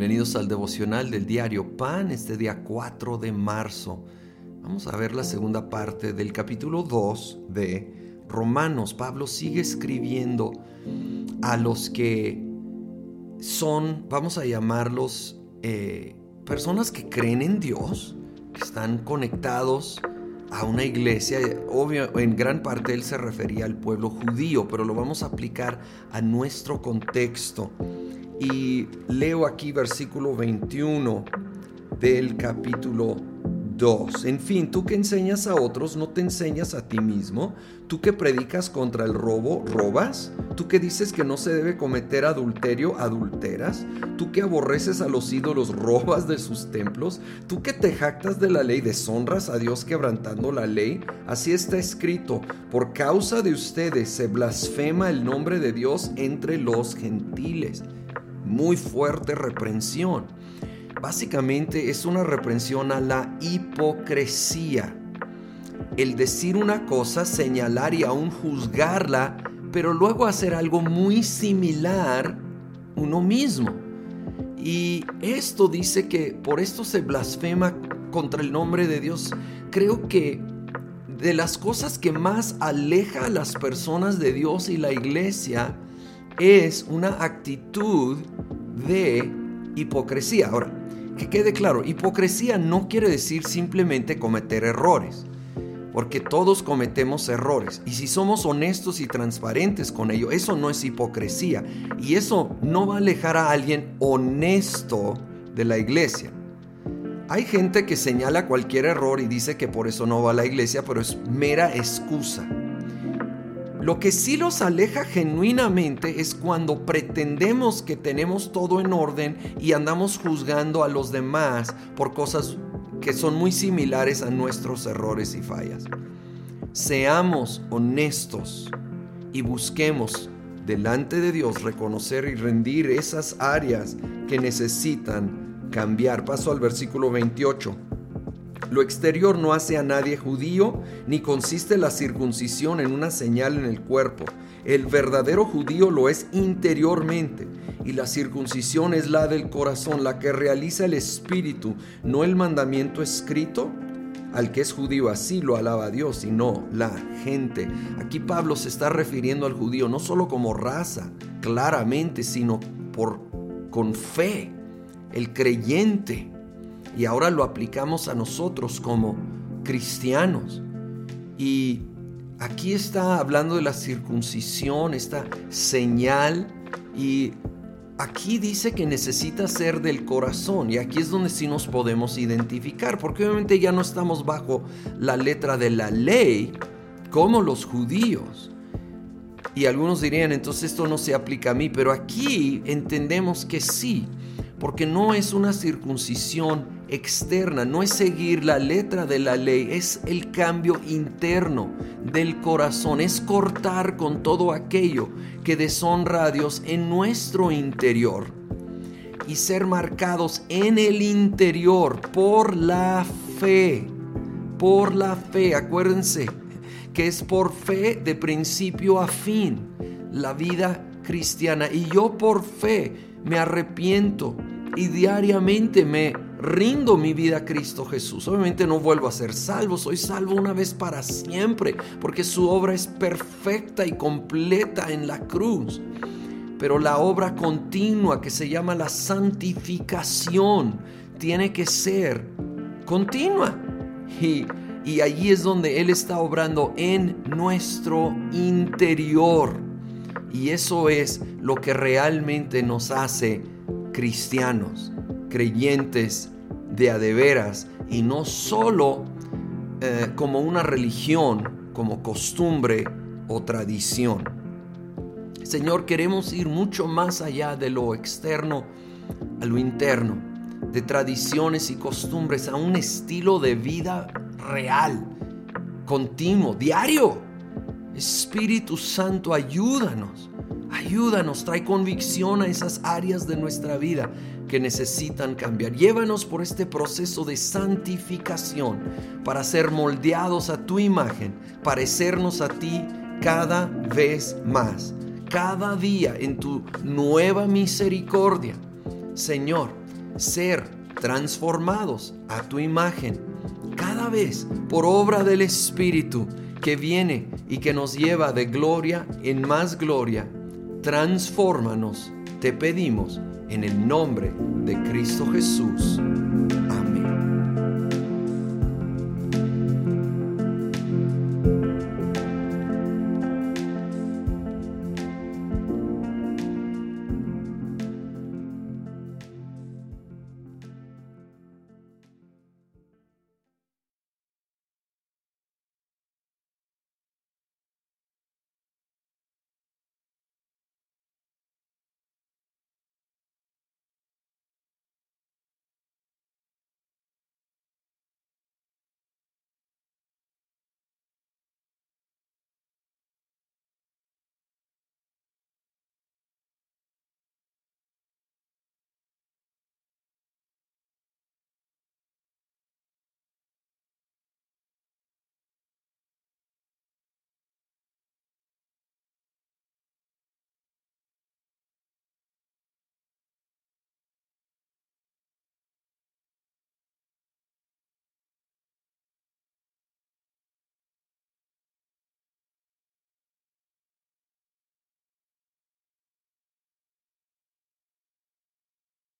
Bienvenidos al devocional del diario Pan, este día 4 de marzo. Vamos a ver la segunda parte del capítulo 2 de Romanos. Pablo sigue escribiendo a los que son, vamos a llamarlos, eh, personas que creen en Dios, que están conectados a una iglesia. Obvio, en gran parte él se refería al pueblo judío, pero lo vamos a aplicar a nuestro contexto. Y leo aquí versículo 21 del capítulo en fin, tú que enseñas a otros, no te enseñas a ti mismo. Tú que predicas contra el robo, robas. Tú que dices que no se debe cometer adulterio, adulteras. Tú que aborreces a los ídolos, robas de sus templos. Tú que te jactas de la ley, deshonras a Dios quebrantando la ley. Así está escrito, por causa de ustedes se blasfema el nombre de Dios entre los gentiles. Muy fuerte reprensión. Básicamente es una reprensión a la hipocresía. El decir una cosa, señalar y aún juzgarla, pero luego hacer algo muy similar uno mismo. Y esto dice que por esto se blasfema contra el nombre de Dios. Creo que de las cosas que más aleja a las personas de Dios y la iglesia es una actitud de hipocresía. Ahora, que quede claro, hipocresía no quiere decir simplemente cometer errores, porque todos cometemos errores. Y si somos honestos y transparentes con ello, eso no es hipocresía. Y eso no va a alejar a alguien honesto de la iglesia. Hay gente que señala cualquier error y dice que por eso no va a la iglesia, pero es mera excusa. Lo que sí los aleja genuinamente es cuando pretendemos que tenemos todo en orden y andamos juzgando a los demás por cosas que son muy similares a nuestros errores y fallas. Seamos honestos y busquemos delante de Dios reconocer y rendir esas áreas que necesitan cambiar. Paso al versículo 28. Lo exterior no hace a nadie judío, ni consiste la circuncisión en una señal en el cuerpo. El verdadero judío lo es interiormente, y la circuncisión es la del corazón, la que realiza el espíritu, no el mandamiento escrito. Al que es judío así lo alaba Dios y no la gente. Aquí Pablo se está refiriendo al judío no solo como raza, claramente, sino por con fe, el creyente y ahora lo aplicamos a nosotros como cristianos. Y aquí está hablando de la circuncisión, esta señal y aquí dice que necesita ser del corazón y aquí es donde sí nos podemos identificar, porque obviamente ya no estamos bajo la letra de la ley como los judíos. Y algunos dirían, entonces esto no se aplica a mí, pero aquí entendemos que sí, porque no es una circuncisión externa, no es seguir la letra de la ley, es el cambio interno del corazón, es cortar con todo aquello que deshonra a Dios en nuestro interior y ser marcados en el interior por la fe, por la fe, acuérdense que es por fe de principio a fin la vida cristiana. Y yo por fe me arrepiento y diariamente me rindo mi vida a Cristo Jesús. Obviamente no vuelvo a ser salvo, soy salvo una vez para siempre, porque su obra es perfecta y completa en la cruz. Pero la obra continua que se llama la santificación tiene que ser continua. Y, y allí es donde Él está obrando en nuestro interior. Y eso es lo que realmente nos hace cristianos, creyentes de adeveras y no solo eh, como una religión, como costumbre o tradición. Señor, queremos ir mucho más allá de lo externo a lo interno, de tradiciones y costumbres, a un estilo de vida real, continuo, diario. Espíritu Santo, ayúdanos Ayúdanos, trae convicción a esas áreas de nuestra vida que necesitan cambiar. Llévanos por este proceso de santificación para ser moldeados a tu imagen, parecernos a ti cada vez más, cada día en tu nueva misericordia. Señor, ser transformados a tu imagen cada vez por obra del Espíritu que viene y que nos lleva de gloria en más gloria transfórmanos, te pedimos, en el nombre de Cristo Jesús. Amén.